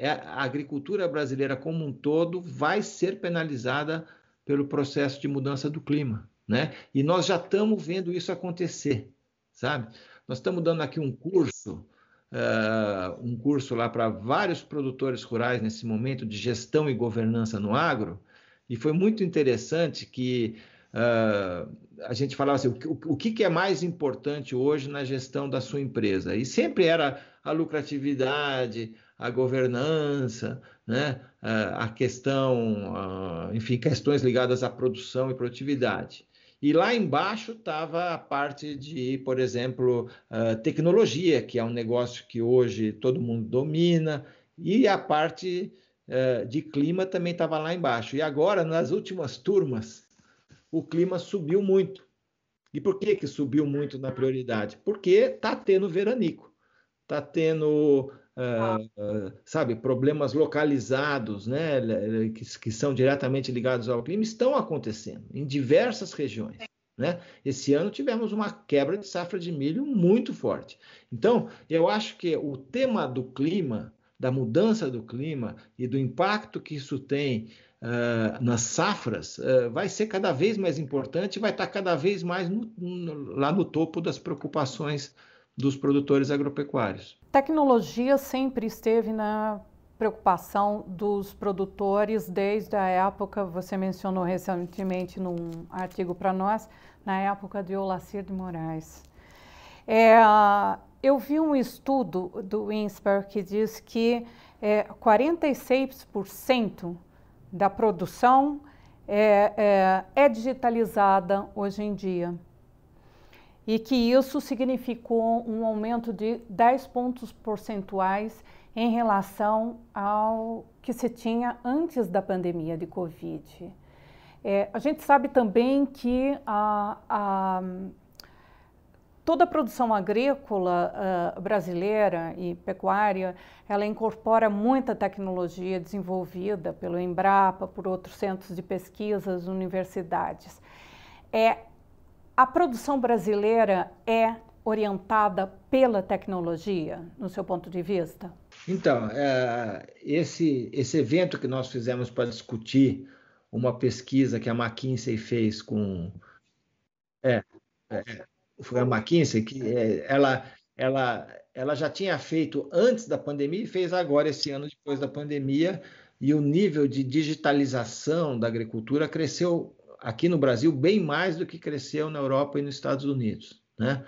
[SPEAKER 2] a agricultura brasileira como um todo vai ser penalizada pelo processo de mudança do clima, né? E nós já estamos vendo isso acontecer, sabe? Nós estamos dando aqui um curso, uh, um curso lá para vários produtores rurais nesse momento de gestão e governança no agro, e foi muito interessante que uh, a gente falava assim, o, o, o que, que é mais importante hoje na gestão da sua empresa? E sempre era a lucratividade, a governança, né? a questão, enfim, questões ligadas à produção e produtividade. E lá embaixo estava a parte de, por exemplo, tecnologia, que é um negócio que hoje todo mundo domina, e a parte de clima também estava lá embaixo. E agora, nas últimas turmas, o clima subiu muito. E por que, que subiu muito na prioridade? Porque está tendo veranico, está tendo uh, sabe, problemas localizados, né, que, que, são diretamente ligados ao clima, estão acontecendo em diversas regiões. Né? Esse ano tivemos uma quebra de safra de milho muito forte. Então, eu acho que o tema do clima, da mudança do clima e do impacto que isso tem uh, nas safras, uh, vai ser cada vez mais importante vai estar cada vez mais no, no, lá no topo das preocupações dos produtores agropecuários.
[SPEAKER 1] Tecnologia sempre esteve na preocupação dos produtores desde a época, você mencionou recentemente num artigo para nós, na época de Olacir de Moraes. É, eu vi um estudo do INSPER que diz que é, 46% da produção é, é, é digitalizada hoje em dia e que isso significou um aumento de 10 pontos percentuais em relação ao que se tinha antes da pandemia de Covid. É, a gente sabe também que a, a, toda a produção agrícola uh, brasileira e pecuária, ela incorpora muita tecnologia desenvolvida pelo Embrapa, por outros centros de pesquisas, universidades. É, a produção brasileira é orientada pela tecnologia, no seu ponto de vista?
[SPEAKER 2] Então, é, esse, esse evento que nós fizemos para discutir uma pesquisa que a McKinsey fez com. É, é foi a McKinsey, que é, ela, ela, ela já tinha feito antes da pandemia e fez agora, esse ano, depois da pandemia, e o nível de digitalização da agricultura cresceu aqui no Brasil bem mais do que cresceu na Europa e nos Estados Unidos. Né?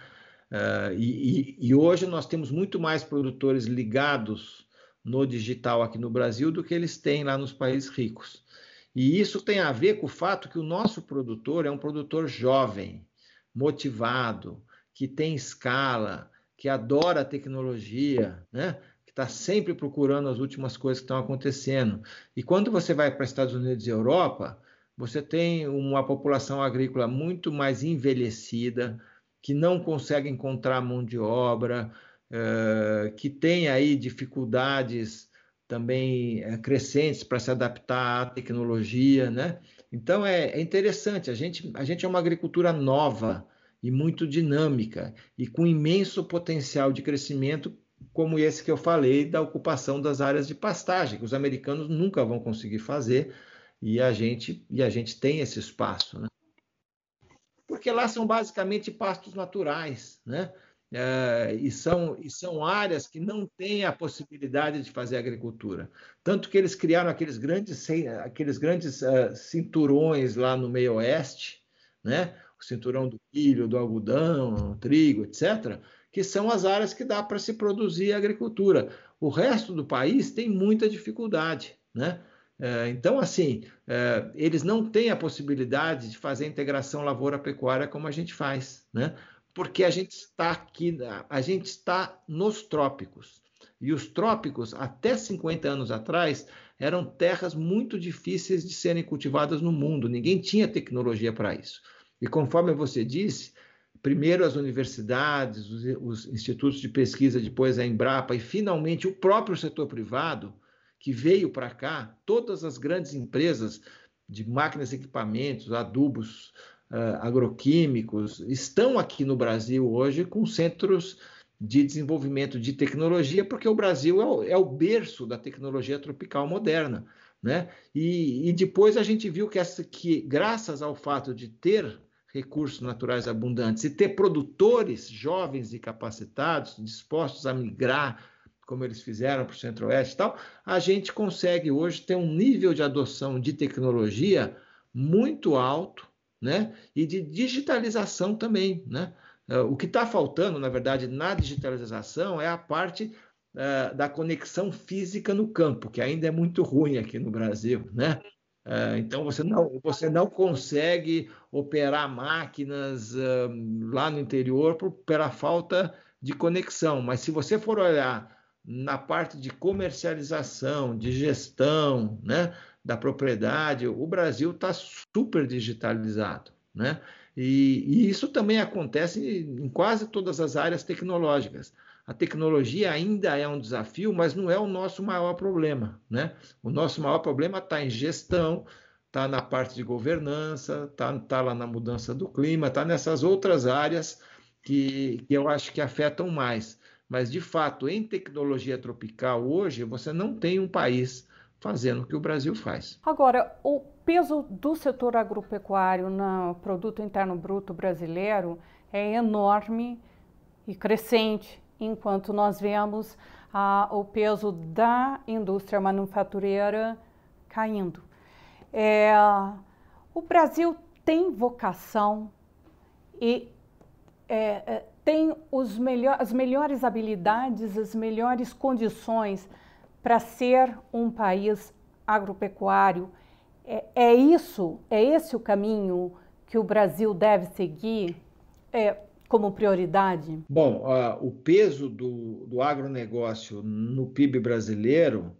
[SPEAKER 2] Uh, e, e, hoje nós temos muito mais produtores ligados no digital aqui no Brasil do que eles têm lá nos países ricos. E isso tem a ver com o fato que o nosso produtor é um produtor jovem, motivado, que tem escala, que adora a tecnologia, né? que está sempre procurando as últimas coisas que estão acontecendo. E quando você vai para Estados Unidos e Europa, você tem uma população agrícola muito mais envelhecida, que não consegue encontrar mão de obra, uh, que tem aí dificuldades também uh, crescentes para se adaptar à tecnologia, né? Então é, é, interessante, a gente, a gente é uma agricultura nova e muito dinâmica e com imenso potencial de crescimento, como esse que eu falei da ocupação das áreas de pastagem, que os americanos nunca vão conseguir fazer, e a gente e a gente tem esse espaço, né? Porque lá são basicamente pastos naturais, né? É, e, são, e são áreas que não têm a possibilidade de fazer agricultura. Tanto que eles criaram aqueles grandes, aqueles grandes uh, cinturões lá no meio oeste, né? o cinturão do milho, do algodão, trigo, etc., que são as áreas que dá para se produzir agricultura. O resto do país tem muita dificuldade. Né? É, então, assim, é, eles não têm a possibilidade de fazer a integração lavoura-pecuária como a gente faz, né? Porque a gente está aqui, a gente está nos trópicos. E os trópicos, até 50 anos atrás, eram terras muito difíceis de serem cultivadas no mundo. Ninguém tinha tecnologia para isso. E conforme você disse, primeiro as universidades, os, os institutos de pesquisa, depois a Embrapa e finalmente o próprio setor privado que veio para cá, todas as grandes empresas de máquinas e equipamentos, adubos, uh, agroquímicos, estão aqui no Brasil hoje com centros de desenvolvimento de tecnologia, porque o Brasil é o, é o berço da tecnologia tropical moderna. Né? E, e, depois a gente viu que, essa, que, graças ao fato de ter recursos naturais abundantes e ter produtores jovens e capacitados, dispostos a migrar como eles fizeram para o Centro-Oeste e tal, a gente consegue hoje ter um nível de adoção de tecnologia muito alto, né? E de digitalização também, né? Eh, o que está faltando, na verdade, na digitalização é a parte uh, da conexão física no campo, que ainda é muito ruim aqui no Brasil, né? Uh, então você não, você não consegue operar máquinas uh, lá no interior por, pela falta de conexão. Mas se você for olhar na parte de comercialização, de gestão né, da propriedade, o Brasil está super digitalizado. Né? E, e, isso também acontece em quase todas as áreas tecnológicas. A tecnologia ainda é um desafio, mas não é o nosso maior problema. Né? O nosso maior problema está em gestão, está na parte de governança, está tá lá na mudança do clima, está nessas outras áreas que, que eu acho que afetam mais. Mas, de fato, em tecnologia tropical, hoje, você não tem um país fazendo o que o Brasil faz.
[SPEAKER 1] Agora, o peso do setor agropecuário no produto interno bruto brasileiro é enorme e crescente, enquanto nós vemos ah, o peso da indústria manufatureira caindo. É, o Brasil tem vocação e é, é, tem os melhor, as melhores habilidades, as melhores condições para ser um país agropecuário. É, é, isso, é esse o caminho que o Brasil deve seguir é, como prioridade?
[SPEAKER 2] Bom, uh, o peso do, do agronegócio no PIB brasileiro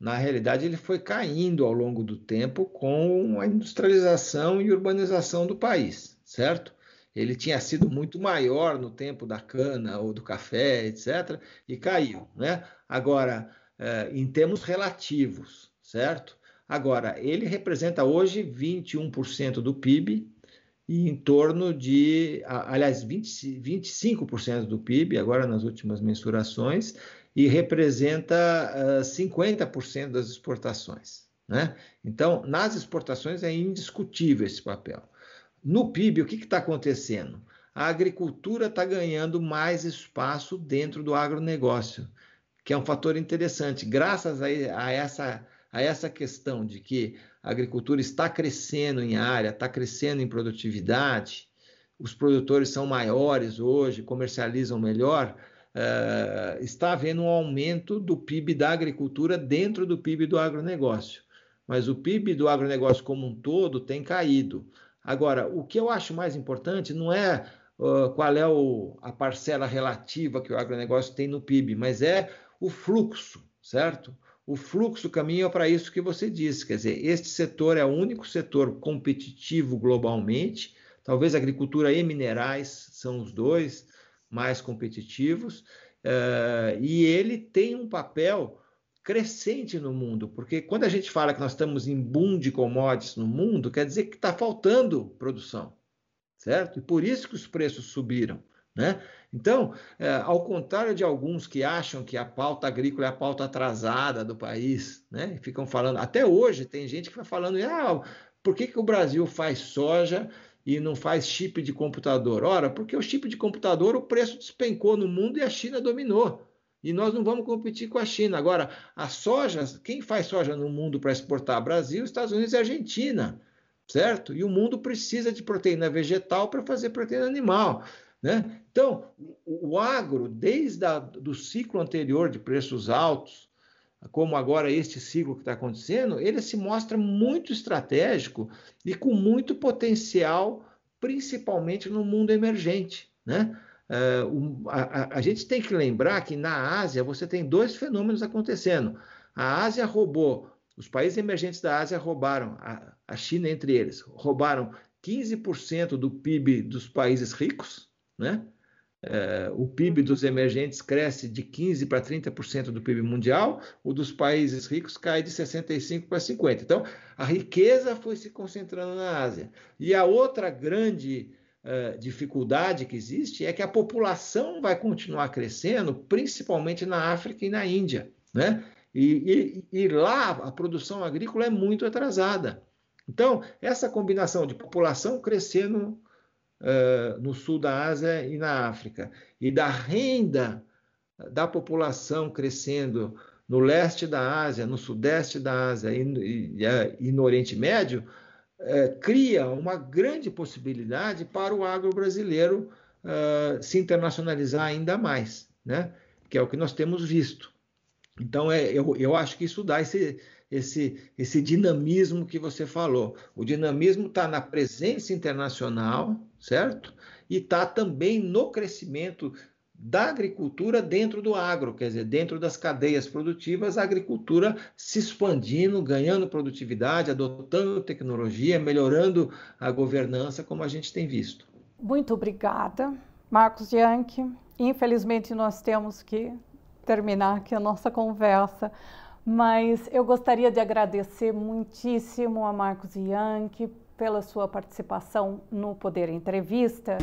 [SPEAKER 2] na realidade, ele foi caindo ao longo do tempo com a industrialização e urbanização do país, certo? Ele tinha sido muito maior no tempo da cana ou do café, etc., e caiu, né? Agora, eh, em termos relativos, certo? Agora, ele representa hoje 21% do PIB e em torno de, aliás, 20, 25% do PIB, agora nas últimas mensurações, e representa uh, ah, 50% das exportações. Né? Então, nas exportações é indiscutível esse papel. No PIB, o que está acontecendo? A agricultura está ganhando mais espaço dentro do agronegócio, que é um fator interessante. Graças a, a, essa, a essa questão de que a agricultura está crescendo em área, está crescendo em produtividade, os produtores são maiores hoje, comercializam melhor, uh, está havendo um aumento do PIB da agricultura dentro do PIB do agronegócio. Mas o PIB do agronegócio como um todo tem caído. Agora, o que eu acho mais importante não é uh, qual é o, a parcela relativa que o agronegócio tem no PIB, mas é o fluxo, certo? O fluxo caminha para isso que você disse, quer dizer, este setor é o único setor competitivo globalmente, talvez agricultura e minerais são os dois, mais competitivos, uh, e ele tem um papel crescente no mundo, porque quando a gente fala que nós estamos em boom de commodities no mundo, quer dizer que está faltando produção, certo? E por isso que os preços subiram. Né? Então, é, ao contrário de alguns que acham que a pauta agrícola é a pauta atrasada do país, né? Ficam falando, até hoje tem gente que vai falando, ah, por que, que o Brasil faz soja e não faz chip de computador? Ora, porque o chip de computador o preço despencou no mundo e a China dominou. E nós não vamos competir com a China. Agora, a soja, quem faz soja no mundo para exportar? Brasil, Estados Unidos e Argentina, certo? E o mundo precisa de proteína vegetal para fazer proteína animal. Né? Então, o agro, desde o ciclo anterior de preços altos, como agora este ciclo que está acontecendo, ele se mostra muito estratégico e com muito potencial, principalmente no mundo emergente. Né? Uh, a, a, gente tem que lembrar que na Ásia você tem dois fenômenos acontecendo. A Ásia roubou, os países emergentes da Ásia roubaram, a, a China entre eles, roubaram 15% do PIB dos países ricos, né? É, o PIB dos emergentes cresce de 15% para 30% do PIB mundial, o dos países ricos cai de 65% para 50%. Então, a riqueza foi se concentrando na Ásia. E a outra grande uh, dificuldade que existe é que a população vai continuar crescendo, principalmente na África e na Índia. Né? E, e, e lá a produção agrícola é muito atrasada. Então, essa combinação de população crescendo uh, no sul da Ásia e na África, e da renda da população crescendo no leste da Ásia, no sudeste da Ásia e, e, e no Oriente Médio, uh, cria uma grande possibilidade para o agro brasileiro uh, se internacionalizar ainda mais, né? que é o que nós temos visto. Então, é, eu, eu acho que isso dá esse, esse, esse dinamismo que você falou. O dinamismo está na presença internacional, certo? E está também no crescimento da agricultura dentro do agro, quer dizer, dentro das cadeias produtivas, a agricultura se expandindo, ganhando produtividade, adotando tecnologia, melhorando a governança, como a gente tem visto.
[SPEAKER 1] Muito obrigada, Marcos Yankee. Infelizmente, nós temos que terminar aqui a nossa conversa. Mas eu gostaria de agradecer muitíssimo a Marcos Yankee pela sua participação no Poder Entrevista.